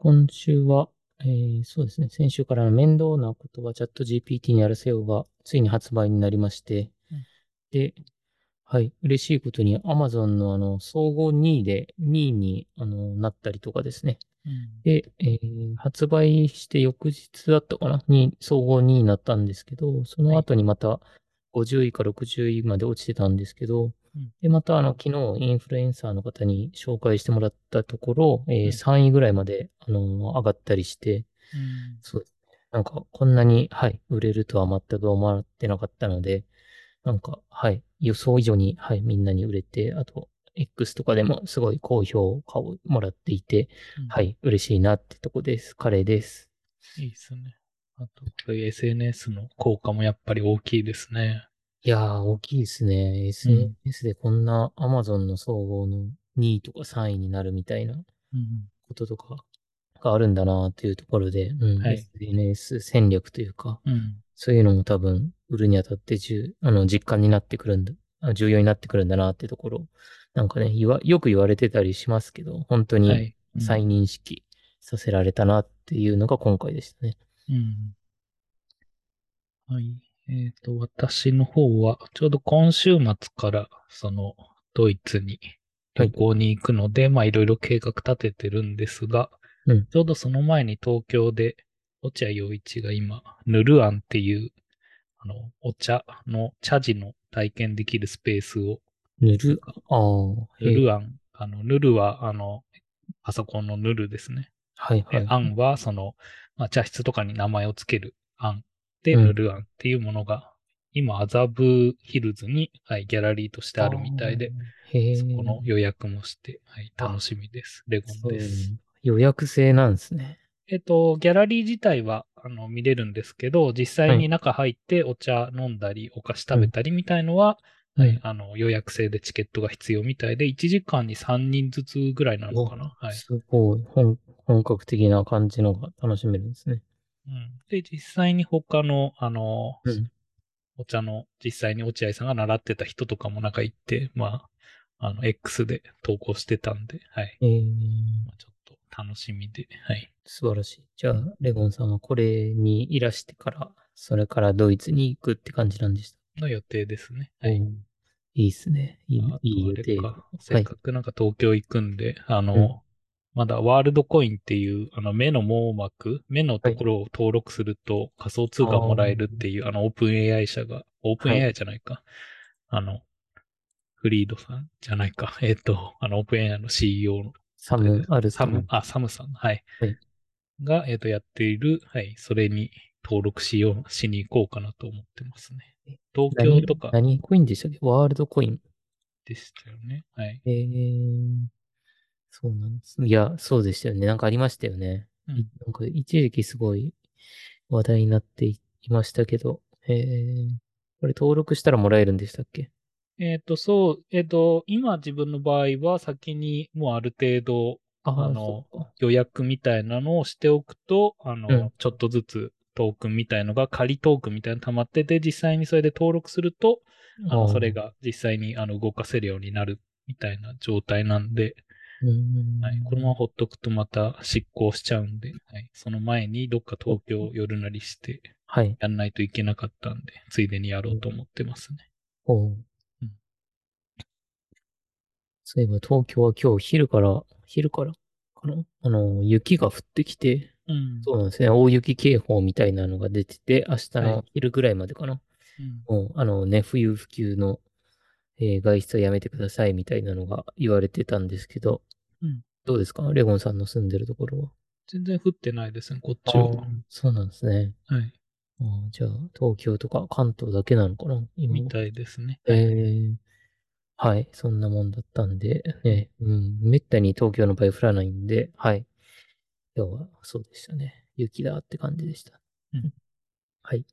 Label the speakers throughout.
Speaker 1: 今週は、えーそうですね、先週からの面倒なことはチャット GPT にやらせようが、ついに発売になりまして、
Speaker 2: うん。
Speaker 1: で、はい、嬉しいことに Amazon のあの、総合2位で2位にあのなったりとかですね。
Speaker 2: うん。
Speaker 1: で、えー発売して翌日だったかな？に、総合2位になったんですけど、その後にまた50位か60位まで落ちてたんですけど、
Speaker 2: うん
Speaker 1: で、またあの、昨日インフルエンサーの方に紹介してもらったところ、えー
Speaker 2: うん
Speaker 1: 3位ぐらいまで、あの上がったりして、
Speaker 2: うん。
Speaker 1: そうですね。なんか、こんなに、はい、売れるとは全く思ってなかったので、なんか、はい、予想以上に、はい、みんなに売れて、あと、X とかでもすごい好評価をもらっていて、
Speaker 2: うん
Speaker 1: は。い、嬉しいなってとこです。カレーです。
Speaker 2: いいですね。あと、そういう SNS の効果もやっぱり大きいですね。
Speaker 1: いやー、大きいですね。SNS でこんな Amazon の総合の2位とか3位になるみたいな
Speaker 2: うん。
Speaker 1: こととかがあるんだなっていうところで、うん、
Speaker 2: はい
Speaker 1: SNS 戦略というか、
Speaker 2: うん。
Speaker 1: そういうのも多分、売るにあたって重、あの、実感になってくるんだ、あ重要になってくるんだなってところ、なんかね、言わ、よく言われてたりしますけど、本当に
Speaker 2: はい。うん
Speaker 1: 再認識させられたなっていうのが今回でしたね。
Speaker 2: うん。はい。えっ、と、私の方は、ちょうど今週末から、その、ドイツに旅行に行くので、まあ、いろいろ計画立ててるんですが、
Speaker 1: うん
Speaker 2: ちょうどその前に東京で、落合陽一が今、ヌルアンっていう、あの、お茶の茶事の体験できるスペースを、
Speaker 1: 塗る、ああ、へえ
Speaker 2: ヌルアン、あの、ヌルは、あの、パソコンのヌルですね。
Speaker 1: はいはい。
Speaker 2: でアンは、その、まあ、茶室とかに名前をつけるアンルアンっていうものが、今、麻布ヒルズに、はい、ギャラリーとしてあるみたいで。そこの予約もして、はい、
Speaker 1: あ
Speaker 2: 楽しみです。レゴンです。
Speaker 1: 予約制なんですね。
Speaker 2: えっと、ギャラリー自体は、あの、見れるんですけど、実際に中入ってお茶飲んだり、お菓子食べたりみたいのは、
Speaker 1: うん
Speaker 2: はい、あの、予約制でチケットが必要みたいで、1時間に3人ずつぐらいなのかな。はい。
Speaker 1: すごい、本、本格的な感じのが楽しめるんですね。
Speaker 2: うん。で、実際に他の、あの、
Speaker 1: うん
Speaker 2: お茶の、実際に落合さんが習ってた人とかも中行って、まあ、あの、X で投稿してたんで、はい。
Speaker 1: えー、
Speaker 2: まあ、ちょっと楽しみで、はい。
Speaker 1: 素晴らしい。じゃあ、レゴンさんはこれにいらしてから、それからドイツに行くって感じなんでした。
Speaker 2: の予定ですね。はい。
Speaker 1: うんいいっすね。いい
Speaker 2: あと
Speaker 1: いい予定。
Speaker 2: せっかくなんか東京行くんで、あの、まだワールドコインっていう、あの目の網膜、目のところを登録すると仮想通貨もらえるっていう、あのオープン AI 社が、オープン
Speaker 1: はい
Speaker 2: AI じゃないか。あの、フリードさんじゃないか。えっ、と、あのオープン AI の CEO の
Speaker 1: サムある
Speaker 2: サム、あ、サムさん、はい。
Speaker 1: はい
Speaker 2: が、えっ、と、やっている、はい、それに登録しよう、しに行こうかなと思ってますね。東京
Speaker 1: 何
Speaker 2: とか
Speaker 1: 何コインでしたっけ？ワールドコイン。
Speaker 2: でしたよね。はい。
Speaker 1: えー、そうなんです。いや、そうでしたよね。なんかありましたよね。
Speaker 2: うん。
Speaker 1: なんか一時期すごい話題になっていましたけど、えー、これ登録したらもらえるんでしたっけ？
Speaker 2: えっ、と、そう、えっ、と、今自分の場合は先にもうある程度
Speaker 1: あ
Speaker 2: の予約みたいなのをしておくと、あの、
Speaker 1: うん。
Speaker 2: ちょっとずつトークンみたいのが仮トークンみたいなの溜まってて、実際にそれで登録すると、あの
Speaker 1: ー
Speaker 2: それが実際にあの動かせるようになるみたいな状態なんで、はい、このままほっとくとまた執行しちゃうんで、はい、その前にどっか東京寄るなりして
Speaker 1: はい。
Speaker 2: やんないといけなかったんで、ついでにやろうと思ってますね。
Speaker 1: おう
Speaker 2: うん
Speaker 1: そういえば東京は今日昼から、昼からかな？あの、雪が降ってきて、
Speaker 2: うん。
Speaker 1: そうなんですね。大雪警報みたいなのが出てて、明日
Speaker 2: はい
Speaker 1: の昼ぐらいまでかな。
Speaker 2: うん
Speaker 1: もう、あのね、冬不及の、えー外出はやめてくださいみたいなのが言われてたんですけど、
Speaker 2: うん
Speaker 1: どうですか？レゴンさんの住んでるところは？
Speaker 2: 全然降ってないですね、こっちは。
Speaker 1: そうなんですね。
Speaker 2: はい。
Speaker 1: あーじゃあ、東京とか関東だけなのかな？今は
Speaker 2: みたいですね。
Speaker 1: えーはい、そんなもんだったんで、ね、うん、めったに東京の場合降らないんで、はい。今日はそうでしたね。雪だって感じでした。
Speaker 2: うん
Speaker 1: はい。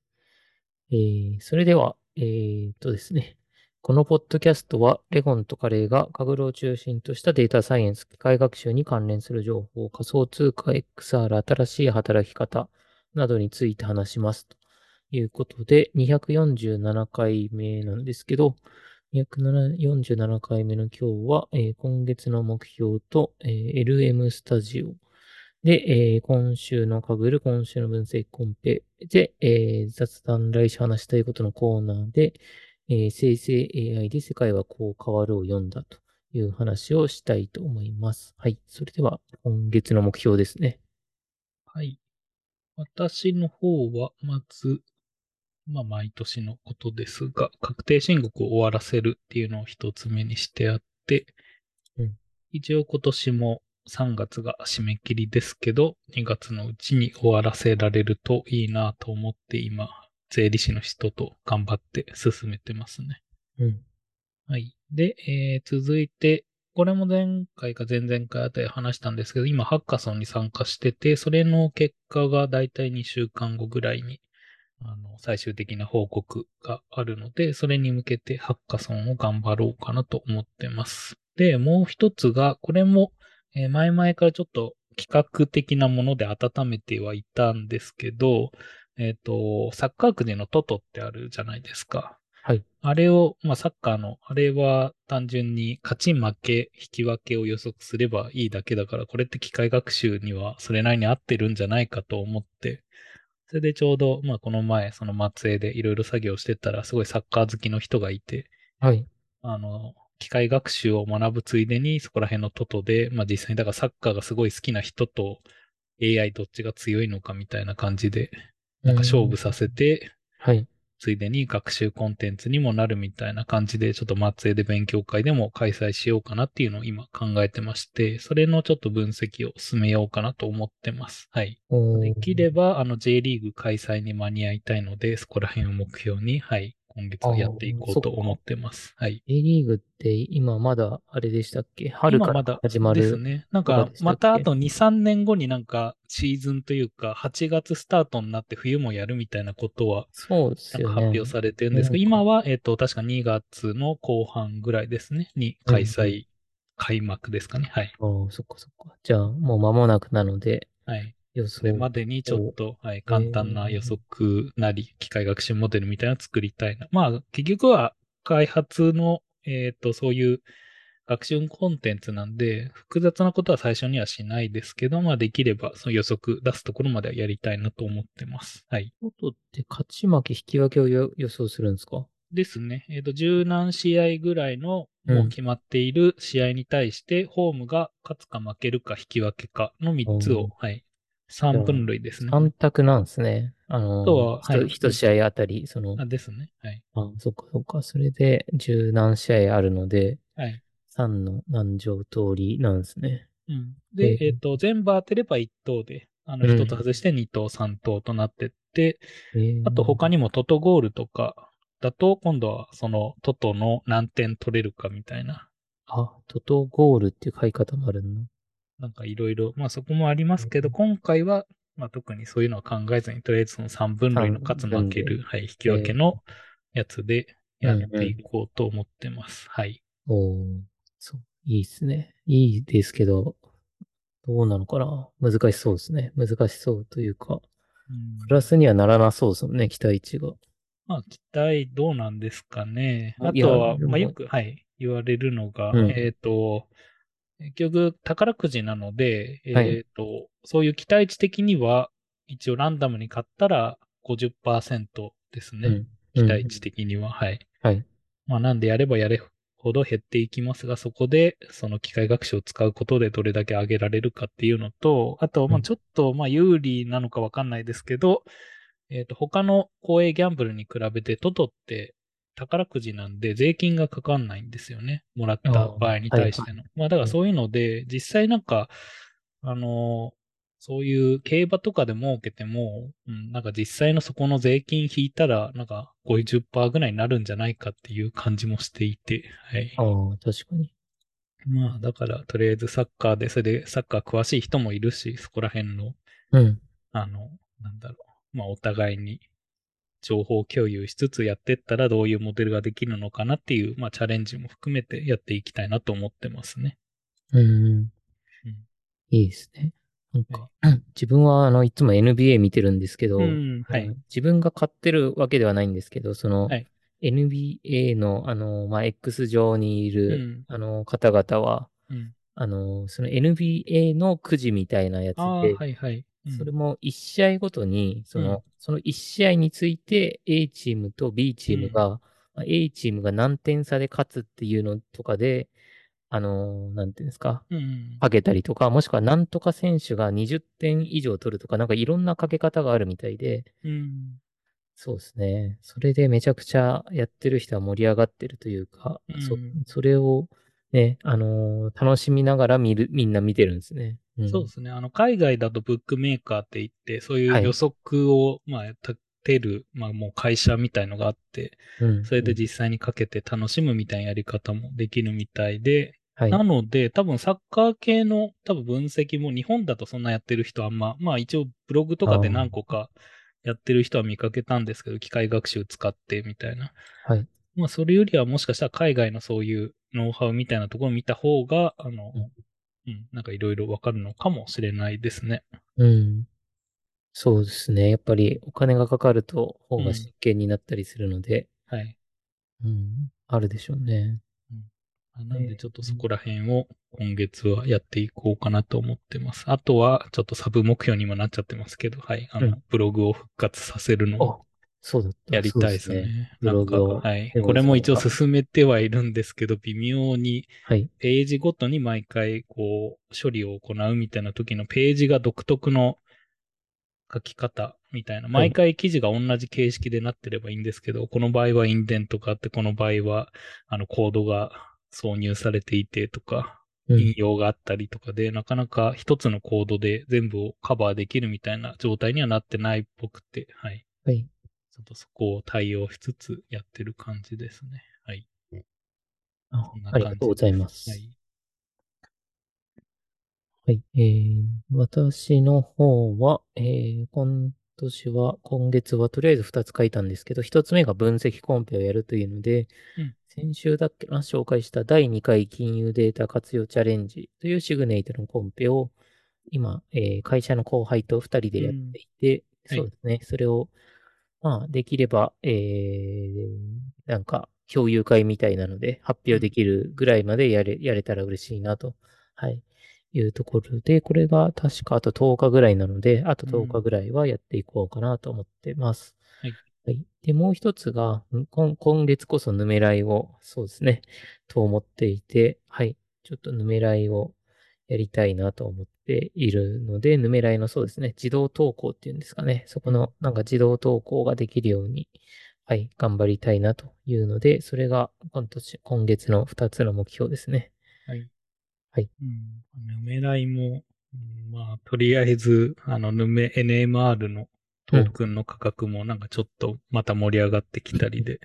Speaker 1: えー、それでは、えーっとですね。このポッドキャストは、レゴンとカレーがカグルを中心としたデータサイエンス、機械学習に関連する情報、仮想通貨 XR、新しい働き方などについて話します。ということで、247回目なんですけど、247回目の今日は、えー今月の目標と、えー LM スタジオ、で、えー今週のかぐる、今週の分析コンペで、えー雑談来週話したいことのコーナーで、えー生成 AI で世界はこう変わるを読んだという話をしたいと思います。はい。それでは、今月の目標ですね。
Speaker 2: はい。私の方は、まず、まあ、毎年のことですが、確定申告を終わらせるっていうのを一つ目にしてあって、
Speaker 1: うん
Speaker 2: 一応今年も3月が締め切りですけど、2月のうちに終わらせられるといいなと思って今、税理士の人と頑張って進めてますね。
Speaker 1: うん。
Speaker 2: はい。で、えー続いて、これも前回か前々回あたり話したんですけど、今ハッカソンに参加してて、それの結果がだいたい2週間後ぐらいに、あの、最終的な報告があるので、それに向けてハッカソンを頑張ろうかなと思ってます。で、もう一つが、これも、えー前々からちょっと企画的なもので温めてはいたんですけど、えっ、と、サッカーくじのトトってあるじゃないですか。
Speaker 1: はい。
Speaker 2: あれを、まあ、サッカーの、あれは単純に勝ち負け、引き分けを予測すればいいだけだから、これって機械学習にはそれなりに合ってるんじゃないかと思って、それでちょうど、まあ、この前、その松江でいろいろ作業してたら、すごいサッカー好きの人がいて、
Speaker 1: はい。
Speaker 2: あの、機械学習を学ぶついでに、そこら辺のトトで、まあ、実際にだからサッカーがすごい好きな人と AI どっちが強いのかみたいな感じで、なんか勝負させて、
Speaker 1: はい。
Speaker 2: ついでに学習コンテンツにもなるみたいな感じで、ちょっと松江で勉強会でも開催しようかなっていうのを今考えてまして、それのちょっと分析を進めようかなと思ってます。はい。できれば、あの J リーグ開催に間に合いたいので、そこら辺を目標に、はい、今月はやっていこうと思ってます。はい。
Speaker 1: J リーグって今まだあれでしたっけ？春から始まる。
Speaker 2: ですね。なんかまたあと2、3年後になんかシーズンというか、8月スタートになって冬もやるみたいなことは、
Speaker 1: そうですね。
Speaker 2: 発表されてるんですけど、
Speaker 1: なんか
Speaker 2: 今は、えっ、と、確か2月の後半ぐらいですね、に開催、開幕ですかね。はい。
Speaker 1: ああ、そっかそっか。じゃあ、もう間もなくなので、
Speaker 2: はい。
Speaker 1: 予
Speaker 2: それ
Speaker 1: 想。
Speaker 2: までにちょっと、はい、簡単な予測なり、機械学習モデルみたいなのを作りたいな。まあ、結局は開発の、えっ、と、そういう学習コンテンツなんで、複雑なことは最初にはしないですけど、まあ、できれば、その予測出すところまではやりたいなと思ってます。はい。
Speaker 1: トって勝ち負け引き分けをよ予想するんですか？
Speaker 2: ですね。えっ、と、十何試合ぐらいの、
Speaker 1: うん
Speaker 2: もう決まっている試合に対して、ホームが勝つか負けるか引き分けかの3つ
Speaker 1: お
Speaker 2: を、はい。3分類ですね。
Speaker 1: ?3 択なんですね。あの
Speaker 2: あとはい
Speaker 1: 一試合あたり、その、
Speaker 2: あ、ですね。はい。
Speaker 1: あ、そっかそっか。それで十何試合あるので、
Speaker 2: はい。
Speaker 1: 3の何乗通りなんですね。
Speaker 2: うん。で、
Speaker 1: え
Speaker 2: えっ、と、全部当てれば1等で、あの、
Speaker 1: うん
Speaker 2: 1つ外して2等、3等となってって、
Speaker 1: えー
Speaker 2: あと他にもトトゴールとかだと、今度はそのトトの何点取れるかみたいな、
Speaker 1: あ、トトゴールっていう書い方もあるんだ。
Speaker 2: なんかいろいろ、まあそこもありますけど、
Speaker 1: うん
Speaker 2: 今回は、まあ特にそういうのは考えずに、とりあえずその3分類の勝つ負ける、はい、引き分けのやつでやっていこうと思ってます。はい。
Speaker 1: おーそう。いいっすね。いいですけど、どうなのかな難しそうですね。難しそうというか、
Speaker 2: うん
Speaker 1: プラスにはならなそうですもんね、期待値が。
Speaker 2: まあ、期待どうなんですかね。あとは、まあ、よく、はい、言われるのが、
Speaker 1: うん
Speaker 2: えっ、と、結局、宝くじなので、えっ、
Speaker 1: はい
Speaker 2: と、そういう期待値的には、一応ランダムに買ったら50%ですね。
Speaker 1: うん。
Speaker 2: 期待値的には、はい。
Speaker 1: はい。
Speaker 2: まあ、なんでやればやれほど減っていきますが、そこで、その機械学習を使うことでどれだけ上げられるかっていうのと、あと、まあ、
Speaker 1: うん
Speaker 2: ちょっと、まあ、有利なのかわかんないですけど、えっ、と、他の公営ギャンブルに比べて、トトって宝くじなんで税金がかかんないんですよね。もらった場合に対しての。まあ、だからそういうので、実際なんか、あのそういう競馬とかで儲けても、うん、なんか実際のそこの税金引いたら、なんか50%ぐらいになるんじゃないかっていう感じもしていて、はい。
Speaker 1: ああ、確かに。
Speaker 2: まあ、だから、とりあえずサッカーで、それでサッカー詳しい人もいるし、そこら辺の、
Speaker 1: うん。
Speaker 2: あの、なんだろう、まあ、お互いに情報共有しつつやってったらどういうモデルができるのかなっていう、まあ、チャレンジも含めてやっていきたいなと思ってますね。
Speaker 1: うん。
Speaker 2: うん
Speaker 1: いいですね。なんか、自分は、あの、いつも NBA 見てるんですけど、
Speaker 2: うん、はい。
Speaker 1: 自分が買ってるわけではないんですけど、その、
Speaker 2: はい
Speaker 1: NBA の、あの、まあ、X 上にいうる、
Speaker 2: ん、
Speaker 1: あの、方々は、
Speaker 2: うん、
Speaker 1: あの、その NBA のくじみたいなやつで、
Speaker 2: はいはい。うん
Speaker 1: それも1試合ごとに、その、
Speaker 2: うん
Speaker 1: その1試合について A チームと B チームが、まあ A チームが何点差で勝つっていうのとかで、あの、なんていうんですか、
Speaker 2: うん。
Speaker 1: かけたりとか、もしくはなんとか選手が20点以上取るとか、なんかいろんなかけ方があるみたいで、
Speaker 2: うん。
Speaker 1: そうですね。それでめちゃくちゃやってる人は盛り上がってるというか、そ
Speaker 2: うん
Speaker 1: それをね、あのー楽しみながら見る、みんな見てるんですね。うん、
Speaker 2: そうですね。あの、海外だとブックメーカーって言って、そういう
Speaker 1: はい
Speaker 2: 予測を、まあ、立てる、まあ、もう会社みたいのがあって、
Speaker 1: うん。
Speaker 2: それで
Speaker 1: うん
Speaker 2: 実際にかけて楽しむみたいなやり方もできるみたいで、
Speaker 1: はい。
Speaker 2: なので、多分サッカー系の多分分析も日本だとそんなやってる人あんま、まあ一応ブログとかで何個かやってる人は見かけたんですけど、機械学習使ってみたいな。
Speaker 1: はい。
Speaker 2: まあそれよりはもしかしたら海外のそういうノウハウみたいなところを見た方が、あの、
Speaker 1: うん
Speaker 2: うん、なんかいろいろわかるのかもしれないですね。
Speaker 1: うん。そうですね。やっぱりお金がかかると方
Speaker 2: うん
Speaker 1: が真剣になったりするので、
Speaker 2: はい。
Speaker 1: うん。あるでしょうね。
Speaker 2: あなんでちょっとそこら辺を今月はやっていこうかなと思ってます。あとはちょっとサブ目標にもなっちゃってますけど、はい。あの、
Speaker 1: うん
Speaker 2: ブログを復活させるのを
Speaker 1: あ、そうだった。
Speaker 2: やりたいです
Speaker 1: そう
Speaker 2: ね。なんか、はいこれも一応進めてはいるんですけど、微妙に
Speaker 1: はい。
Speaker 2: ページごとに毎回こう処理を行うみたいな時のページが独特の書き方みたいな。毎回記事が同じ形式でなってればいいんですけど、この場合はインデントがあって、この場合はあのコードが挿入されていてとか、
Speaker 1: うん
Speaker 2: 引用があったりとかで、なかなか一つのコードで全部をカバーできるみたいな状態にはなってないっぽくて、はい。
Speaker 1: はい。
Speaker 2: ちょっとそこを対応しつつやってる感じですね。はい。
Speaker 1: あありがとうございます。
Speaker 2: はい。
Speaker 1: はい。えー、私の方は、えー、今年は、今月はとりあえず2つ書いたんですけど、1つ目が分析コンペをやるというので、
Speaker 2: うん
Speaker 1: 先週だっけな、紹介した第2回金融データ活用チャレンジというシグネイトのコンペを、今、えー会社の後輩と2人でやっていて、
Speaker 2: うん
Speaker 1: そうですね、それを、まあ、できれば、えー、なんか、共有会みたいなので、発表できるぐらいまでやれ、やれたら嬉しいなと、はい、いうところで、これが確かあと10日ぐらいなので、あと10日ぐらいはやっていこうかなと思ってます。
Speaker 2: はい。
Speaker 1: はい。で、もう一つが、ん今今月こそヌメライを、そうですね、と思っていて、はい。ちょっとヌメライをやりたいなと思っているので、ヌメライのそうですね、自動投稿っていうんですかね、そこのなんか自動投稿ができるように、はい、頑張りたいなというので、それが今年、今月の2つの目標ですね。
Speaker 2: はい。
Speaker 1: はい。
Speaker 2: うん。ヌメライも、うんまあ、とりあえず、あの、ヌメ、NMR のトークンの価格もなんかちょっとまた盛り上がってきたりで。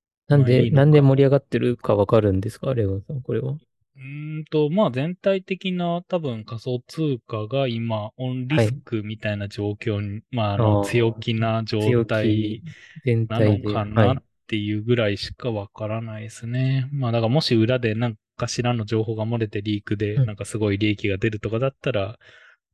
Speaker 1: なんで、
Speaker 2: まあいい
Speaker 1: なんで盛り上がってるかわかるんですか？レオンさん、これは。
Speaker 2: うーんと、まあ全体的な多分仮想通貨が今、オンリスクみたいな状況に、まああの、強気な状
Speaker 1: 強
Speaker 2: 態な。のか
Speaker 1: は
Speaker 2: ないっていうぐらいしかわからないですね。まあだからもし裏で何かしらの情報が漏れてリークで
Speaker 1: うん
Speaker 2: なんかすごい利益が出るとかだったら、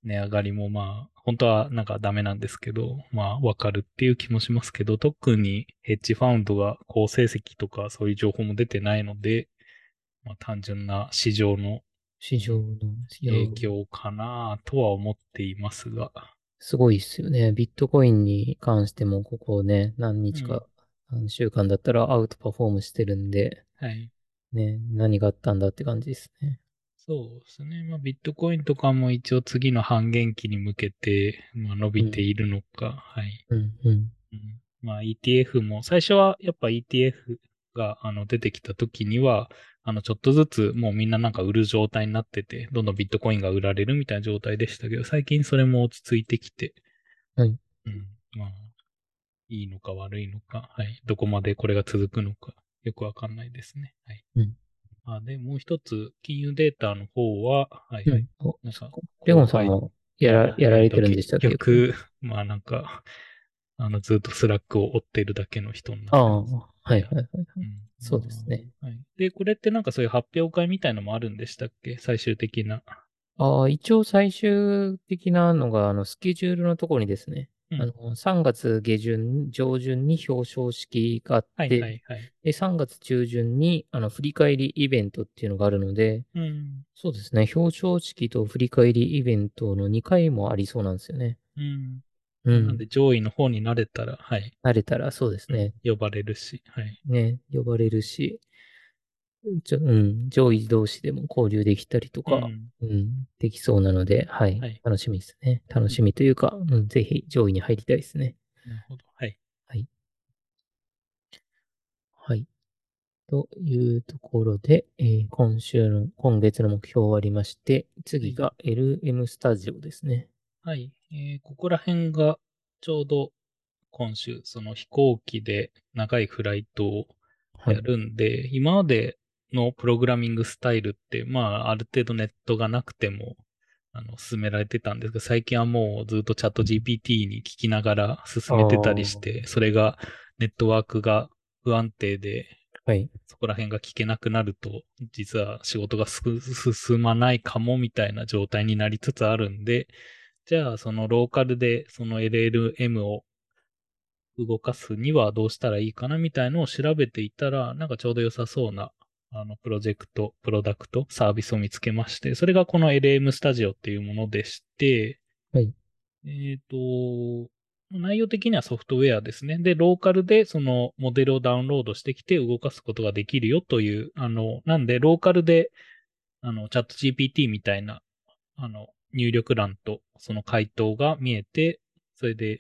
Speaker 2: 値上がりもまあ、本当はなんかダメなんですけど、まあわかるっていう気もしますけど、特にヘッジファウンドが好成績とかそういう情報も出てないので、まあ単純な市場の
Speaker 1: 市場の
Speaker 2: 影響かなとは思っていますが。
Speaker 1: すごいっすよね。ビットコインに関しても、ここね、何日か、何週間だったらアウトパフォームしてるんで、
Speaker 2: はい。
Speaker 1: ね、何があったんだって感じですね。
Speaker 2: そうですね。まあ、ビットコインとかも一応次の半減期に向けて、まあ、伸びているのか、はい。
Speaker 1: うん、うん。
Speaker 2: うん、まあ、ETF も、最初はやっぱ ETF があの出てきた時には、あの、ちょっとずつもうみんななんか売る状態になってて、どんどんビットコインが売られるみたいな状態でしたけど、最近それも落ち着いてきて、
Speaker 1: はい。
Speaker 2: うん。まあ、いいのか悪いのか、はい。どこまでこれが続くのか、よくわかんないですね。はい。
Speaker 1: うん
Speaker 2: あで、もう一つ、金融データの方は、はい、はい。なんか、
Speaker 1: レゴンさんもやらやられてるんでしたっけ？
Speaker 2: 結局、まあなんか、あの、ずっと Slack を追ってるだけの人になって
Speaker 1: ああ、
Speaker 2: ます。
Speaker 1: はいはいはい。
Speaker 2: うん
Speaker 1: そうですね。
Speaker 2: はい。で、これってなんかそういう発表会みたいのもあるんでしたっけ？最終的な。
Speaker 1: ああ、一応最終的なのが、あの、スケジュールのところにですね、
Speaker 2: うん
Speaker 1: あの、3月下旬、上旬に表彰式があって、
Speaker 2: はいはいはい。
Speaker 1: で、3月中旬に、あの、振り返りイベントっていうのがあるので、
Speaker 2: うん。
Speaker 1: そうですね、表彰式と振り返りイベントの2回もありそうなんですよね。
Speaker 2: うん。
Speaker 1: うん
Speaker 2: なんで。上位の方になれたら、はい。
Speaker 1: 慣れたらそうですね。
Speaker 2: 呼ばれるし、はい。
Speaker 1: ね、呼ばれるし、ちょうん、上位同士でも交流できたりとか、
Speaker 2: うん
Speaker 1: うん、できそうなので、はい、
Speaker 2: はい
Speaker 1: 楽しみですね。楽しみというか、うん、ぜひ上位に入りたいですね。
Speaker 2: なるほど。はい。
Speaker 1: はい。というところで、えー今週の、今月の目標終わりまして、次が LM スタジオですね。
Speaker 2: はい。えーここら辺がちょうど今週、その飛行機で長いフライトを
Speaker 1: はい
Speaker 2: や。るんで、今までのプログラミングスタイルって、まあ、ある程度ネットがなくても、あの、進められてたんですが、最近はもうずっとチャット GPT に聞きながら進めてたりして、それがネットワークが不安定で、
Speaker 1: はい。
Speaker 2: そこら辺が聞けなくなると、実は仕事がす進まないかもみたいな状態になりつつあるんで、じゃあそのローカルでその LLM を動かすにはどうしたらいいかなみたいのを調べていたら、なんかちょうど良さそうな、あの、プロジェクト、プロダクト、サービスを見つけまして、それがこの LM スタジオっていうものでして、
Speaker 1: はい。
Speaker 2: えっ、と、内容的にはソフトウェアですね。で、ローカルでそのモデルをダウンロードしてきて動かすことができるよという、あの、なんで、ローカルで、あの、チャット GPT みたいな、あの、入力欄とその回答が見えて、それで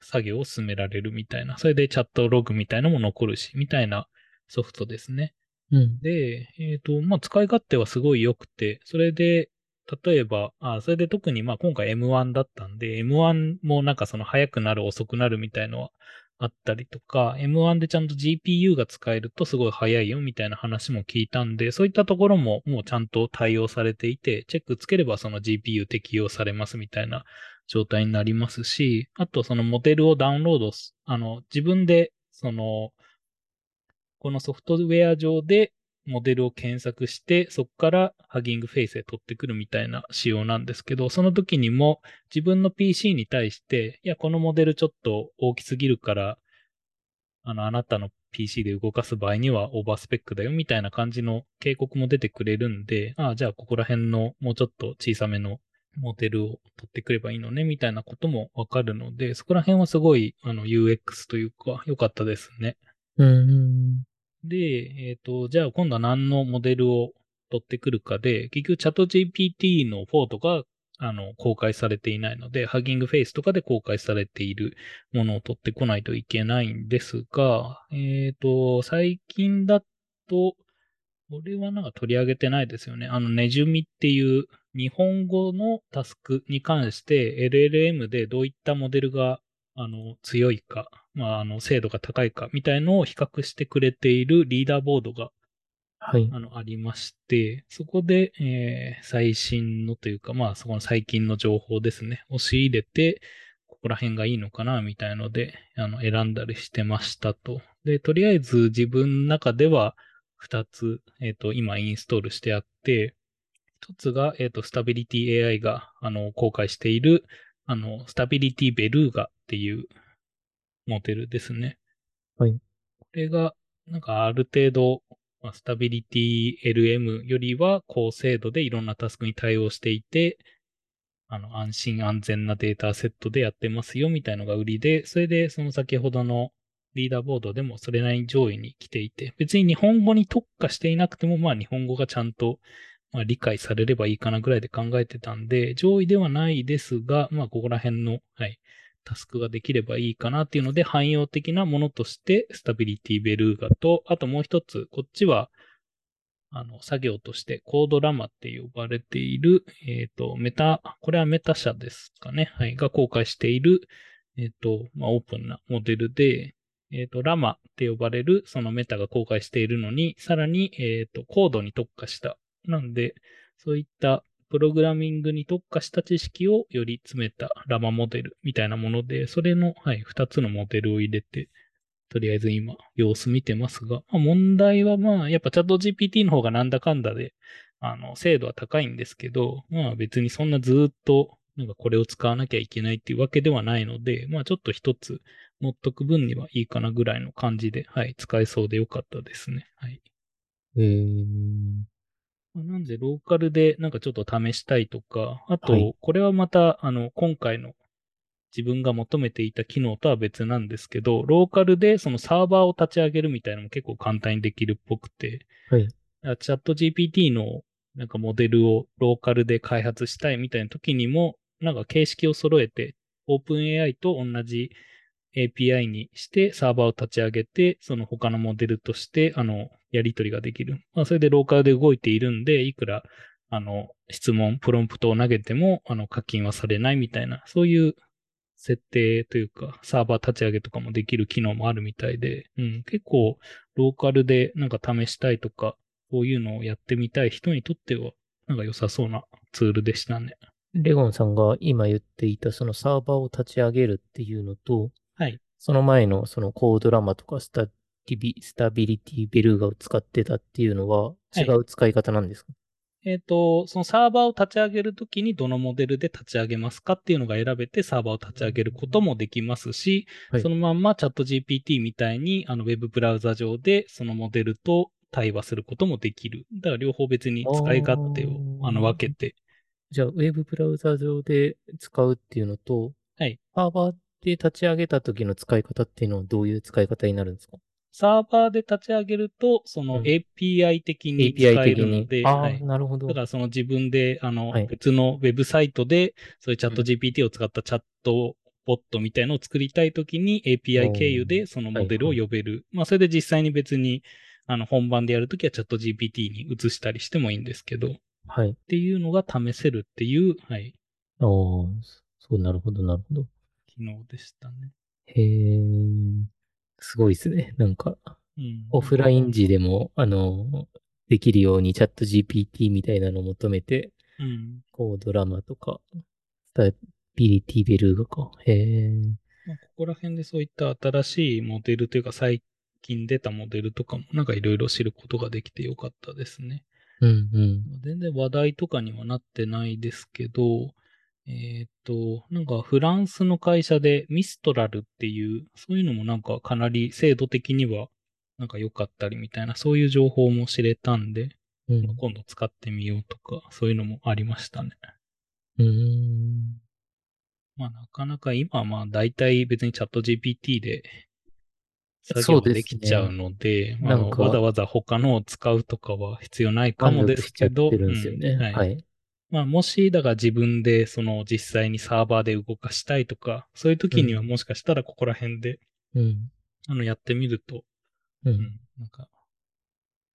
Speaker 2: 作業を進められるみたいな、それでチャットログみたいなのも残るし、みたいなソフトですね。
Speaker 1: うん。
Speaker 2: で、えっ、と、まあ、使い勝手はすごい良くて、それで、例えば、あ、それで特にまあ今回 M1 だったんで、M1 もなんかその速くなる遅くなるみたいのはあったりとか、M1 でちゃんと GPU が使えるとすごい早いよみたいな話も聞いたんで、そういったところももうちゃんと対応されていて、チェックつければその GPU 適用されますみたいな状態になりますし、あとそのモデルをダウンロードす、あの、自分でその、このソフトウェア上でモデルを検索して、そこからハギングフェイスで取ってくるみたいな仕様なんですけど、その時にも自分の PC に対して、いや、このモデルちょっと大きすぎるから、あの、あなたの PC で動かす場合にはオーバースペックだよみたいな感じの警告も出てくれるんで、ああ、じゃあここら辺のもうちょっと小さめのモデルを取ってくればいいのねみたいなこともわかるので、そこら辺はすごいあの UX というか良かったですね。
Speaker 1: うん。
Speaker 2: で、えっ、と、じゃあ今度は何のモデルを取ってくるかで、結局チャット GPT のフォートがあの公開されていないので、ハギングフェイスとかで公開されているものを取ってこないといけないんですが、えっ、と、最近だと、これはなんか取り上げてないですよね。あの、ネジュミっていう日本語のタスクに関して LLM でどういったモデルがあの強いか、まあ、あの精度が高いかみたいのを比較してくれているリーダーボードが
Speaker 1: はい。
Speaker 2: あのありまして、そこで、えー最新のというか、まあそこの最近の情報ですね、を仕入れて、ここら辺がいいのかなみたいので、あの選んだりしてましたと。で、とりあえず自分の中では2つ、えっ、と、今インストールしてあって、1つが、えっ、と、スタビリティ AI が、あの、公開している、あの、スタビリティベルーガっていうモデルですね。
Speaker 1: はい。
Speaker 2: これが、なんかある程度、まあスタビリティ LM よりは高精度でいろんなタスクに対応していて、あの、安心安全なデータセットでやってますよみたいのが売りで、それでその先ほどのリーダーボードでもそれなりに上位に来ていて、別に日本語に特化していなくても、まあ日本語がちゃんと、まあ、理解されればいいかなぐらいで考えてたんで、上位ではないですが、まあここら辺の、はい、タスクができればいいかなっていうので、汎用的なものとして、スタビリティベルーガと、あともう一つ、こっちは、あの、作業としてコードラマって呼ばれている、えっ、と、メタ、これはメタ社ですかね。はい。が公開している、えっ、と、まあ、オープンなモデルで、えっ、と、ラマって呼ばれる、そのメタが公開しているのに、さらに、えっ、と、コードに特化した。なんで、そういったプログラミングに特化した知識をより詰めたラマモデルみたいなもので、それの、はい、二つのモデルを入れて、とりあえず今、様子見てますが、まあ、問題はまあ、やっぱチャット GPT の方がなんだかんだで、あの、精度は高いんですけど、まあ別にそんなずっとなんかこれを使わなきゃいけないっていうわけではないので、まあちょっと一つ持っとく分にはいいかなぐらいの感じで、はい、使えそうでよかったですね。はい。
Speaker 1: えー、
Speaker 2: なんで、ローカルでなんかちょっと試したいとか、あと
Speaker 1: はい、
Speaker 2: これはまた、あの、今回の自分が求めていた機能とは別なんですけど、ローカルでそのサーバーを立ち上げるみたいなのも結構簡単にできるっぽくて、
Speaker 1: はい、
Speaker 2: チャット GPT のなんかモデルをローカルで開発したいみたいな時にも、なんか形式を揃えて、OpenAI と同じ API にしてサーバーを立ち上げて、その他のモデルとして、あの、やり取りができる。まあ、それでローカルで動いているんで、いくら、あの、質問、プロンプトを投げても、あの、課金はされないみたいな、そういう設定というか、サーバー立ち上げとかもできる機能もあるみたいで、うん、結構、ローカルでなんか試したいとか、そういうのをやってみたい人にとっては、なんか良さそうなツールでしたね。
Speaker 1: レゴンさんが今言っていたそのサーバーを立ち上げるっていうのと、
Speaker 2: はい。
Speaker 1: その前のそのコードラマとかスタビスタビリティベルーガを使ってたっていうのは違う使い方なんですか、
Speaker 2: えっ、と、そのサーバーを立ち上げるときにどのモデルで立ち上げますかっていうのが選べてサーバーを立ち上げることもできますし、
Speaker 1: はい。
Speaker 2: そのまんまチャット GPT みたいにあのウェブブラウザ上でそのモデルと対話することもできる。だから両方別に使い勝手を
Speaker 1: あ
Speaker 2: の分けて、
Speaker 1: じゃあ、ウェブブラウザ上で使うっていうのと、
Speaker 2: はい。
Speaker 1: サーバーで立ち上げた時の使い方っていうのはどういう使い方になるんですか？
Speaker 2: サーバーで立ち上げると、その
Speaker 1: うん
Speaker 2: API 的に使え。るので、
Speaker 1: ああ、
Speaker 2: はい。
Speaker 1: なるほど。
Speaker 2: だからその自分で、あの、
Speaker 1: はい
Speaker 2: 別のウェブサイトで、そういうチャット
Speaker 1: うん
Speaker 2: GPT を使ったチャットボットみたいのを作りたいときに API 経由でそのモデルを呼べる。まあ、それで実際に別に、あの、本番でやるときはチャット GPT に移したりしてもいいんですけど、っ
Speaker 1: はい。
Speaker 2: ていうのが試せるっていう、はい、
Speaker 1: ああ、そう、なるほど、なるほど。
Speaker 2: 機能でしたね。
Speaker 1: へえ、すごいですね。なんか、
Speaker 2: うん。
Speaker 1: オフライン時でも、あの、できるようにチャット GPT みたいなのを求めて、
Speaker 2: うん。
Speaker 1: こう、ドラマとか、スタビリティベルーガか。へえ、
Speaker 2: まあ、ここら辺でそういった新しいモデルというか最近出たモデルとかもなんかいろいろ知ることができてよかったですね。
Speaker 1: うんうん。
Speaker 2: 全然話題とかにはなってないですけど、えーっと、なんかフランスの会社でミストラルっていう、そういうのもなんかかなり精度的にはなんか良かったりみたいな、そういう情報も知れたんで、
Speaker 1: うん。
Speaker 2: 今度使ってみようとか、そういうのもありましたね。
Speaker 1: うーん。
Speaker 2: まあなかなか今はまあ大体別にチャット GPT で作業できちゃうので、まあ
Speaker 1: なんか
Speaker 2: わざわざ他のを使うとかは必要ないかも
Speaker 1: 満
Speaker 2: ですけど、
Speaker 1: るんですよね。
Speaker 2: うんはい
Speaker 1: はい。
Speaker 2: まあ、もし、だから自分で、その実際にサーバーで動かしたいとか、そういう時には
Speaker 1: うん
Speaker 2: もしかしたらここら辺で、
Speaker 1: うん。
Speaker 2: あの、やってみると、
Speaker 1: う。
Speaker 2: うんん、なんか、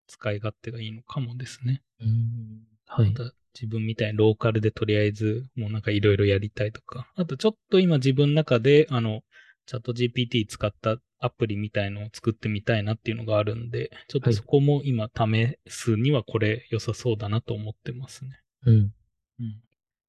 Speaker 2: 使い勝手がいいのかもですね。
Speaker 1: うん。はい
Speaker 2: ま。た自分みたいにローカルでとりあえず、もうなんかいろいろやりたいとか、あとちょっと今自分の中で、あの、チャット GPT 使ったアプリみたいのを作ってみたいなっていうのがあるんで、ちょっとそこも今試すにはこれ良さそうだなと思ってますね。
Speaker 1: うん。
Speaker 2: うん。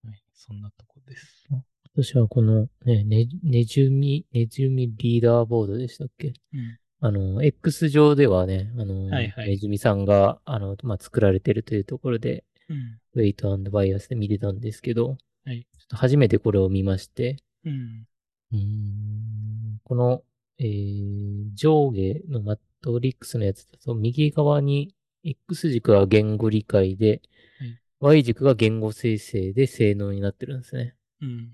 Speaker 2: はい。そんなとこです。
Speaker 1: 私はこの、ね、ね、ねじみ、ねじみリーダーボードでしたっけ？
Speaker 2: うん。
Speaker 1: あの、X 上ではね、あの、
Speaker 2: はいはい
Speaker 1: ねじみさんが、あの、まあ、作られてるというところで、
Speaker 2: うん。
Speaker 1: ウェイトバイアスで見てたんですけど、
Speaker 2: はい。
Speaker 1: ちょっと初めてこれを見まして、
Speaker 2: うん。
Speaker 1: うーんこの、えー上下のマトリックスのやつだと、右側に X 軸は言語理解で、
Speaker 2: はい
Speaker 1: Y 軸が言語生成で性能になってるんですね。
Speaker 2: うん。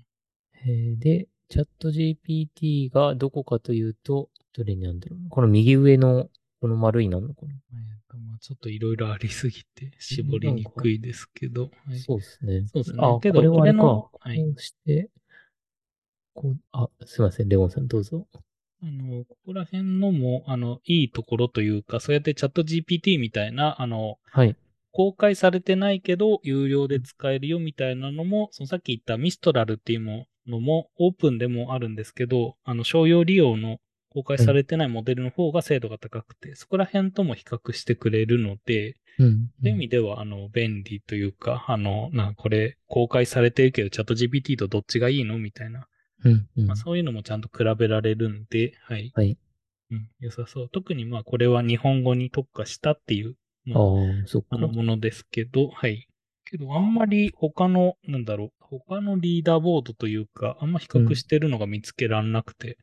Speaker 1: えーで、チャット GPT がどこかというと、どれになるんだろう？なこの右上のこの丸いなのかな、
Speaker 2: えっと、まあちょっといろいろありすぎて絞りにくいですけど。はい。
Speaker 1: そうですね。
Speaker 2: そうですね
Speaker 1: あ、
Speaker 2: けど
Speaker 1: これはあれか。
Speaker 2: こ
Speaker 1: こ
Speaker 2: れのはいう
Speaker 1: して、こう、あ、すいません、レモンさんどうぞ。
Speaker 2: あの、ここら辺のも、あの、いいところというか、そうやってチャット GPT みたいな、あの、
Speaker 1: はい。
Speaker 2: 公開されてないけど、有料で使えるよみたいなのも、そのさっき言ったミストラルっていうのも、オープンでもあるんですけど、あの、商用利用の公開されてないモデルの方が精度が高くて、そこら辺とも比較してくれるので、
Speaker 1: うん。
Speaker 2: そういう意味では、あの、便利というか、あの、な、これ、公開されてるけど、チャット GPT とどっちがいいのみたいな。
Speaker 1: うん。うん
Speaker 2: まあ、そういうのもちゃんと比べられるんで、はい。
Speaker 1: はい。
Speaker 2: うん、良さそう。特にまあ、これは日本語に特化したっていう、ま
Speaker 1: あそっか
Speaker 2: ものですけど、はい。けど、あんまり他の、なんだろう、他のリーダーボードというか、あんま比較してるのが見つけらんなくて、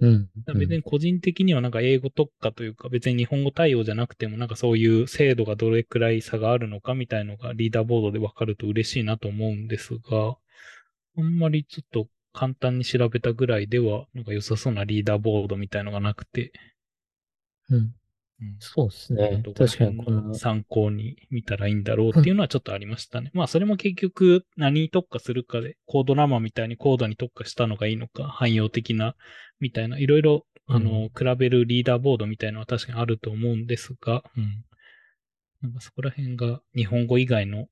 Speaker 1: うん。
Speaker 2: 別に個人的にはなんか英語特化というか、別に日本語対応じゃなくても、なんかそういう精度がどれくらい差があるのかみたいのがリーダーボードでわかると嬉しいなと思うんですが、あんまりちょっと簡単に調べたぐらいでは、なんか良さそうなリーダーボードみたいのがなくて、
Speaker 1: うん。
Speaker 2: うん
Speaker 1: そうですね。
Speaker 2: どこら
Speaker 1: 確かにこの
Speaker 2: 参考に見たらいいんだろうっていうのはちょっとありましたね。まあそれも結局何に特化するかで、コードラマみたいにコードに特化したのがいいのか、汎用的なみたいな、いろいろ、あの、比べるリーダーボードみたいのは確かにあると思うんですが、うん。なんかそこら辺が日本語以外の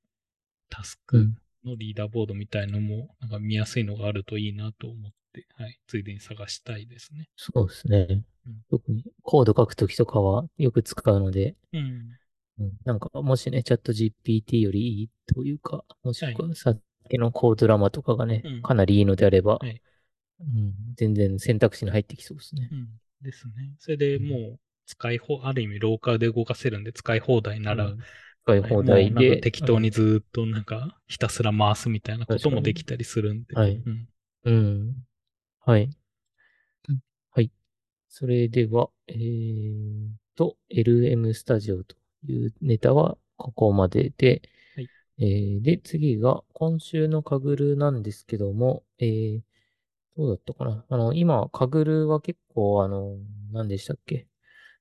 Speaker 2: タスク
Speaker 1: うん。
Speaker 2: のリーダーボードみたいのも、なんか見やすいのがあるといいなと思って、はい。ついでに探したいですね。
Speaker 1: そうですね
Speaker 2: うん。
Speaker 1: 特にコード書くときとかはよく使うので、
Speaker 2: うん。
Speaker 1: うん、なんか、もしね、チャット GPT よりいいというか、もしく
Speaker 2: は
Speaker 1: はさっきのコードラマとかがね、
Speaker 2: うん
Speaker 1: かなりいいのであれば、
Speaker 2: はい
Speaker 1: うん、全然選択肢に入ってきそうですね
Speaker 2: う。ん。ですね。それでもう、使い放、ある意味ローカルで動かせるんで使い放題なら、
Speaker 1: うん使い放
Speaker 2: はい
Speaker 1: 題で
Speaker 2: 適当にずーっとなんかひたすら回すみたいなこともできたりするんで。
Speaker 1: はい
Speaker 2: うん。
Speaker 1: うん。はい。はい。それでは、えーと、LM スタジオというネタはここまでで、
Speaker 2: はい
Speaker 1: えーで、次が今週のカグルなんですけども、えーどうだったかな？あの、今、カグルは結構、あの、何でしたっけ？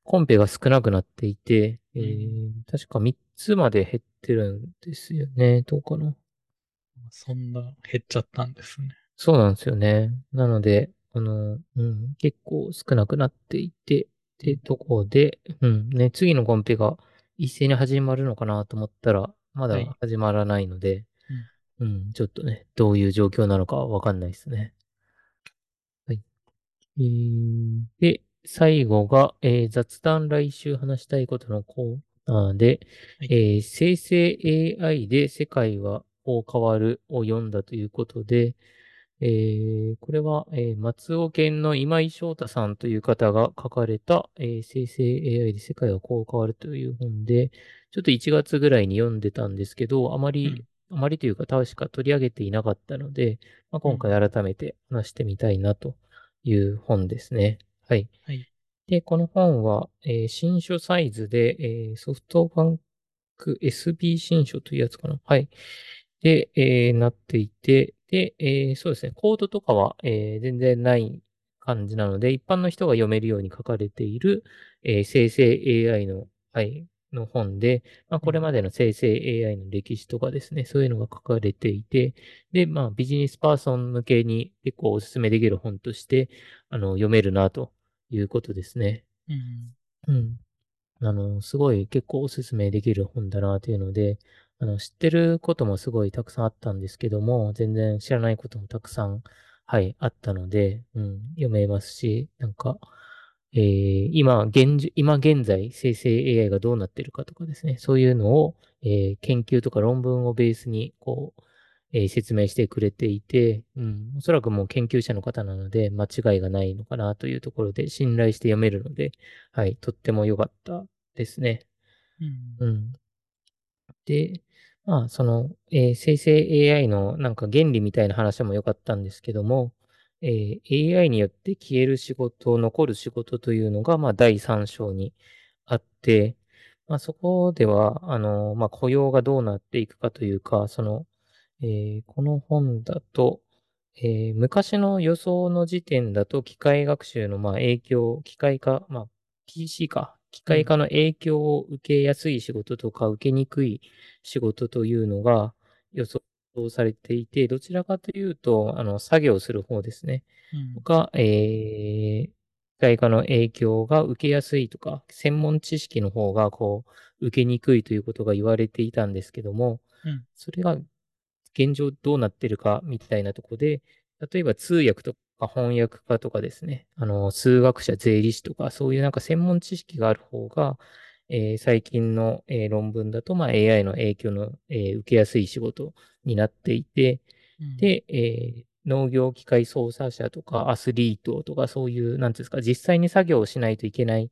Speaker 1: コンペが少なくなっていて、えー確か3つまで減ってるんですよね。どうかな？
Speaker 2: そんな減っちゃったんですね。
Speaker 1: そうなんですよね。なので、あの、うん、結構少なくなっていて、ってとこで、うん、ね、次のコンペが一斉に始まるのかなと思ったら、まだ
Speaker 2: はい
Speaker 1: 始まらないので、うん、ちょっとね、どういう状況なのかわかんないですね。はい。えー、で、最後が、えー雑談来週話したいことのコーナーで、
Speaker 2: はい
Speaker 1: えー生成 AI で世界はこう変わるを読んだということで、えーこれは、えー松尾県の今井翔太さんという方が書かれた、えー生成 AI で世界はこう変わるという本で、ちょっと1月ぐらいに読んでたんですけど、あまり、あまりというか確か取り上げていなかったので、まあ、今回改めて話してみたいなという本ですね。はい。
Speaker 2: はい。
Speaker 1: で、この本は、えー新書サイズで、えーソフトバンク SB 新書というやつかな。はい。で、えーなっていて、で、えーそうですね、コードとかは、えー全然ない感じなので、一般の人が読めるように書かれている、えー生成 AI の、はい、の本で、まあ、これまでの生成 AI の歴史とかですね、そういうのが書かれていて、で、まあ、ビジネスパーソン向けに結構お勧めできる本として、あの、読めるなということですね。
Speaker 2: うん。
Speaker 1: うん。あの、すごい結構おすすめできる本だなというので、あの、知ってることもすごいたくさんあったんですけども、全然知らないこともたくさん、はい、あったので、うん、読めますし、なんか、えー今、現じ、今現在、生成 AI がどうなってるかとかですね、そういうのを、えー研究とか論文をベースに、こう、えー説明してくれていて、うん、おそらくもう研究者の方なので、間違いがないのかなというところで、信頼して読めるので、はい、とっても良かったですね。
Speaker 2: うん。
Speaker 1: うん。で、まあ、その、えー生成 AI のなんか原理みたいな話も良かったんですけども、えー AI によって消える仕事、残る仕事というのが、まあ、第3章にあって、まあ、そこでは、あの、まあ、雇用がどうなっていくかというか、その、えーこの本だと、えー昔の予想の時点だと機械学習のまあ影響、機械化、まあ PC か、機械化の影響を受けやすい仕事とか受けにくい仕事というのが予想されていて、どちらかというと、あの、作業する方ですね。
Speaker 2: うん。
Speaker 1: が、えー、機械化の影響が受けやすいとか、専門知識の方がこう、受けにくいということが言われていたんですけども、
Speaker 2: うん
Speaker 1: それが現状どうなってるかみたいなとこで、例えば通訳とか翻訳家とかですね、あの、数学者、税理士とか、そういうなんか専門知識がある方が、えー最近の、えー論文だと、まあ、AI の影響の、えー受けやすい仕事になっていて、
Speaker 2: うん、
Speaker 1: で、えー農業機械操作者とかアスリートとかそういう、なんていうんですか、実際に作業をしないといけない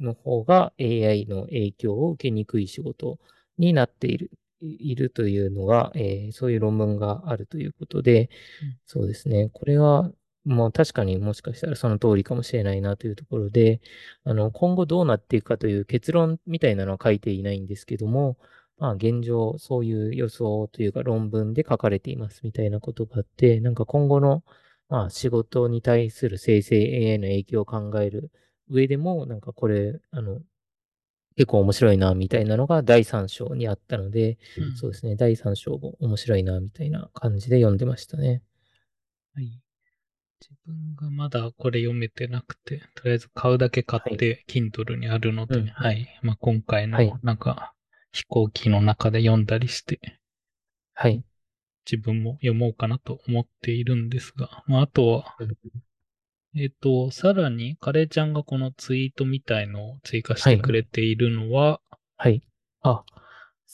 Speaker 1: の方が AI の影響を受けにくい仕事になっている、えいるというのが、えーそういう論文があるということで、
Speaker 2: うん。
Speaker 1: そうですね。これは、もう確かにもしかしたらその通りかもしれないなというところで、あの、今後どうなっていくかという結論みたいなのは書いていないんですけども、まあ現状そういう予想というか論文で書かれていますみたいなことがあって、なんか今後の、まあ仕事に対する生成 AI の影響を考える上でも、なんかこれ、あの、結構面白いな、みたいなのが第3章にあったので、
Speaker 2: うん
Speaker 1: そうですね、第3章も面白いな、みたいな感じで読んでましたね。
Speaker 2: はい。自分がまだこれ読めてなくて、とりあえず買うだけ買って、Kindle にあるので、
Speaker 1: うん
Speaker 2: はい。まあ、今回
Speaker 1: はい
Speaker 2: の、なんか、飛行機の中で読んだりして、
Speaker 1: はい。
Speaker 2: 自分も読もうかなと思っているんですが、まあ、あとは、えっ、と、さらに、カレーちゃんがこのツイートみたいのを追加してくれているのは、
Speaker 1: はい。あ、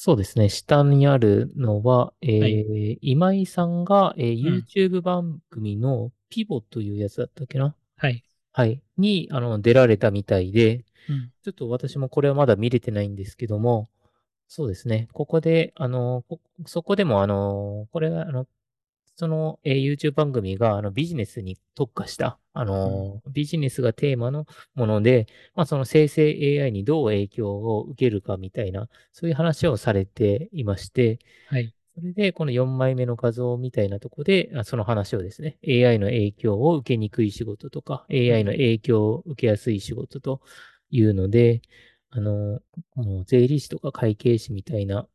Speaker 1: そうですね。下にあるのは、えー
Speaker 2: は
Speaker 1: 今井さんが、えー
Speaker 2: うん
Speaker 1: YouTube 番組のピボというやつだったっけな？
Speaker 2: はい。
Speaker 1: はい。に、あの、出られたみたいで、
Speaker 2: うん。
Speaker 1: ちょっと私もこれはまだ見れてないんですけども、そうですね。ここで、あの、こそこでも、あの、これは、あの、その、えー YouTube 番組が、あの、ビジネスに特化した、あの、ビジネスがテーマのもので、まあ、その生成 AI にどう影響を受けるかみたいな、そういう話をされていまして、
Speaker 2: はい。
Speaker 1: それで、この4枚目の画像みたいなとこで、あその話をですね、AI の影響を受けにくい仕事とか、AI の影響を受けやすい仕事というので、あの、もう税理士とか会計士みたいな、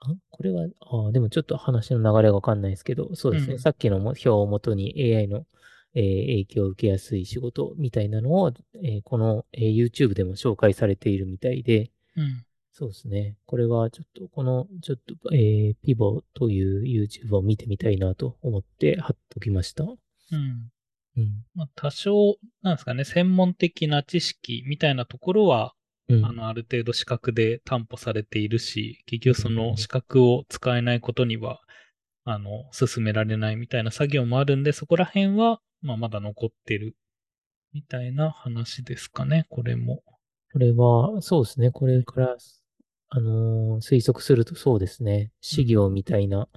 Speaker 1: あこれは、あでもちょっと話の流れがわかんないですけど、そうですね、
Speaker 2: うん
Speaker 1: さっきのも表をもとに AI の、えー影響を受けやすい仕事みたいなのを、えーこの、えー YouTube でも紹介されているみたいで、
Speaker 2: うん。
Speaker 1: そうですね。これはちょっと、この、ちょっと、えー、ピボという YouTube を見てみたいなと思って貼っときました。
Speaker 2: うん。
Speaker 1: うん。
Speaker 2: まあ、多少、なんですかね、専門的な知識みたいなところは、
Speaker 1: うん。
Speaker 2: あの、ある程度資格で担保されているし、結局その資格を使えないことには、あの、進められないみたいな作業もあるんで、そこら辺は、まあ、まだ残ってる、みたいな話ですかね、これも。
Speaker 1: これは、そうですね。これから、あのー推測するとそうですね。事業みたいな、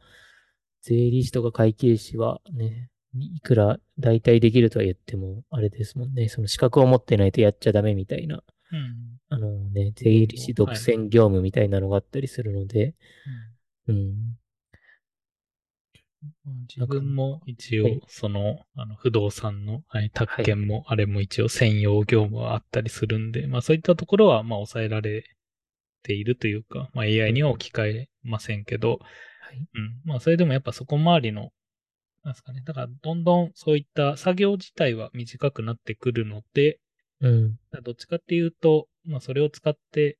Speaker 1: 税理士とか会計士はね、いくら代替できるとは言っても、あれですもんね。その資格を持ってないとやっちゃダメみたいな、
Speaker 2: うん。
Speaker 1: あのね、税理士独占業務みたいなのがあったりするので、うん。
Speaker 2: うん自分も一応
Speaker 1: はい、
Speaker 2: その、あの、不動産の、はい、宅建も、あれも一応専用業務はあったりするんで、まあそういったところは、まあ抑えられているというか、まあ AI には置き換えませんけど、
Speaker 1: はい。
Speaker 2: うん。まあそれでもやっぱそこ周りの、なんですかね。だからどんどんそういった作業自体は短くなってくるので、
Speaker 1: うん。
Speaker 2: どっちかっていうと、まあそれを使って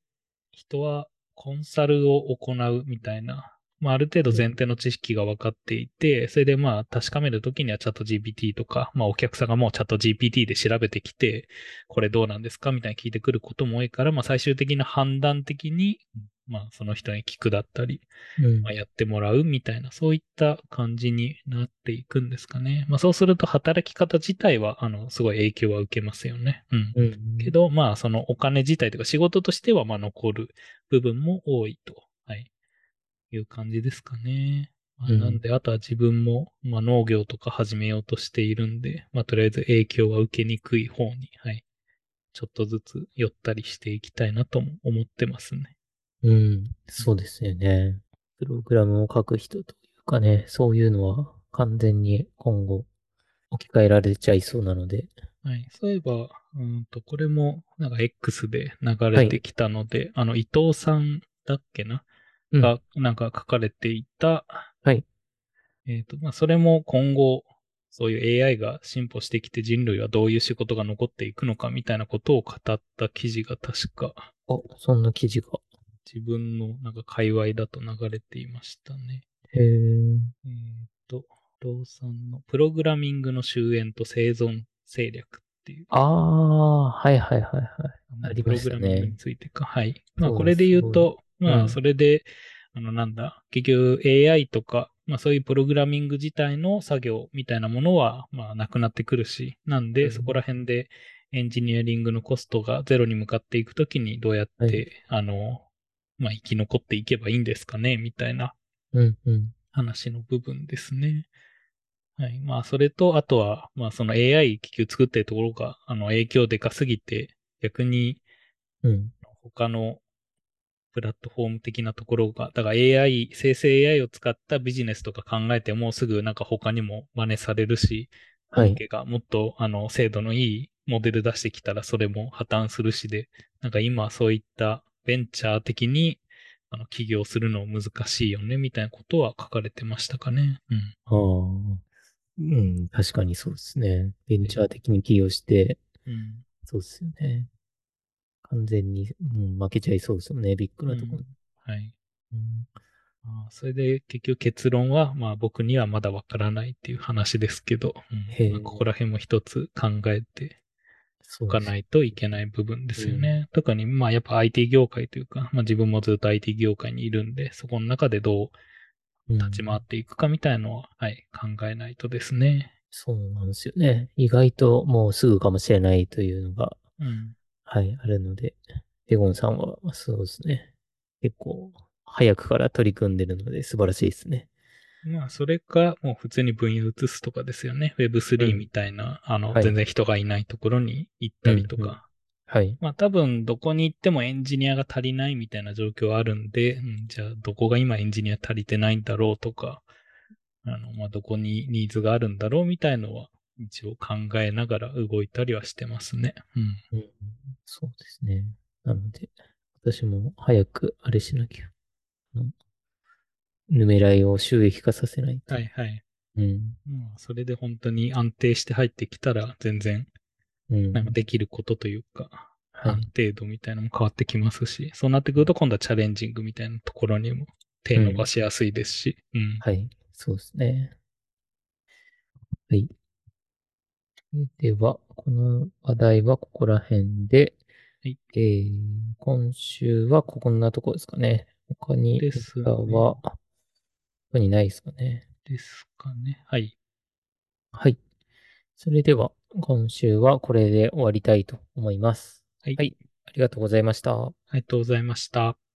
Speaker 2: 人はコンサルを行うみたいな、まあある程度前提の知識が分かっていて、それでまあ確かめるときにはチャット GPT とか、まあお客さんがもうチャット GPT で調べてきて、これどうなんですかみたいに聞いてくることも多いから、まあ最終的な判断的に、まあその人に聞くだったり、
Speaker 1: うん
Speaker 2: まあ、やってもらうみたいな、そういった感じになっていくんですかね。まあそうすると働き方自体は、あの、すごい影響は受けますよね。うん。
Speaker 1: うん。
Speaker 2: けど、まあそのお金自体とか仕事としては、まあ残る部分も多いと、はい、いう感じですかね。まあ、
Speaker 1: うん
Speaker 2: なんで、あとは自分も、まあ農業とか始めようとしているんで、まあとりあえず影響は受けにくい方に、はい。ちょっとずつ寄ったりしていきたいなとも思ってますね。
Speaker 1: うん。そうですよね。プログラムを書く人というかね、そういうのは完全に今後置き換えられちゃいそうなので。
Speaker 2: はい。そういえば、うーんと、これも、なんか X で流れてきたので、あの、伊藤さんだっけな、
Speaker 1: うん
Speaker 2: が、なんか書かれていた、
Speaker 1: はい。
Speaker 2: えっ、と、まあ、それも今後、そういう AI が進歩してきて人類はどういう仕事が残っていくのかみたいなことを語った記事が確か
Speaker 1: あ、そんな記事が。
Speaker 2: 自分のなんか界隈だと流れていましたね。
Speaker 1: へー。
Speaker 2: えっ、と、伊藤さんのプログラミングの終焉と生存戦略っていう。
Speaker 1: ああ、はいはいはいはい。あり
Speaker 2: プロ
Speaker 1: ましたね
Speaker 2: グラミングについてか。はい。まあ、これで言うと、まあ、それで、あの、なんだ、結局 AI とか、まあ、そういうプログラミング自体の作業みたいなものは、まあ、なくなってくるし、なんで、
Speaker 1: うん
Speaker 2: そこら辺でエンジニアリングのコストがゼロに向かっていくときに、どうやって、
Speaker 1: はい
Speaker 2: あの、まあ生き残っていけばいいんですかね、みたいな。話の部分ですね。はい。まあ、それと、あとは、まあ、その AI 気球作ってるところが、あの、影響でかすぎて、逆に
Speaker 1: うん。
Speaker 2: 他のプラットフォーム的なところが、だから AI、生成 AI を使ったビジネスとか考えてもすぐなんか他にも真似されるし、
Speaker 1: はい
Speaker 2: がもっとあの精度のいいモデル出してきたらそれも破綻するしで、なんか今そういったベンチャー的にあの起業するの難しいよねみたいなことは書かれてましたかね。うん。
Speaker 1: ああ。うん、確かにそうですね。ベンチャー的に起業して、
Speaker 2: うん。
Speaker 1: そうですよね。完全に、うん、負けちゃいそうですよね、ビッグなところ。
Speaker 2: はい。
Speaker 1: うん
Speaker 2: あーそれで結局結論は、まあ僕にはまだわからないっていう話ですけど、うんまあここら辺も一つ考えておかないといけない部分ですよね。特にまあやっぱ IT 業界というか、まあ自分もずっと IT 業界にいるんで、そこの中でどう立ち回っていくかみたいなのは、はい、考えないとですね。
Speaker 1: そうなんですよね。意外ともうすぐかもしれないというのが、
Speaker 2: うん。
Speaker 1: はい、あるので、デゴンさんは、そうですね。結構、早くから取り組んでるので素晴らしいですね。
Speaker 2: まあそれか、もう普通に分野移すとかですよね。Web3 みたいな、あの、
Speaker 1: はい
Speaker 2: 全然人がいないところに行ったりとか。
Speaker 1: うんうんはい。
Speaker 2: まあ多分どこに行ってもエンジニアが足りないみたいな状況はあるんで、うん、じゃあどこが今エンジニア足りてないんだろうとか、あの、まあどこにニーズがあるんだろうみたいのは一応考えながら動いたりはしてますね。うん。
Speaker 1: うん、そうですね。なので、私も早くあれしなきゃ。あのヌメライを収益化させないと。
Speaker 2: はいはい。
Speaker 1: うん。
Speaker 2: まあそれで本当に安定して入ってきたら全然
Speaker 1: うん。
Speaker 2: なんかできることというか、
Speaker 1: はい
Speaker 2: 安。定度みたいなのも変わってきますし、そうなってくると今度はチャレンジングみたいなところにも手伸ばしやすいですし、うん。
Speaker 1: はい。そうですね。はい。では、この話題はここら辺で、
Speaker 2: はい
Speaker 1: えー、今週はこんなとこですかね。他に、
Speaker 2: です
Speaker 1: は、他にないですかね。
Speaker 2: ですかね。はい。
Speaker 1: はい。それでは、今週はこれで終わりたいと思います。
Speaker 2: はい
Speaker 1: はい。ありがとうございました。
Speaker 2: ありがとうございました。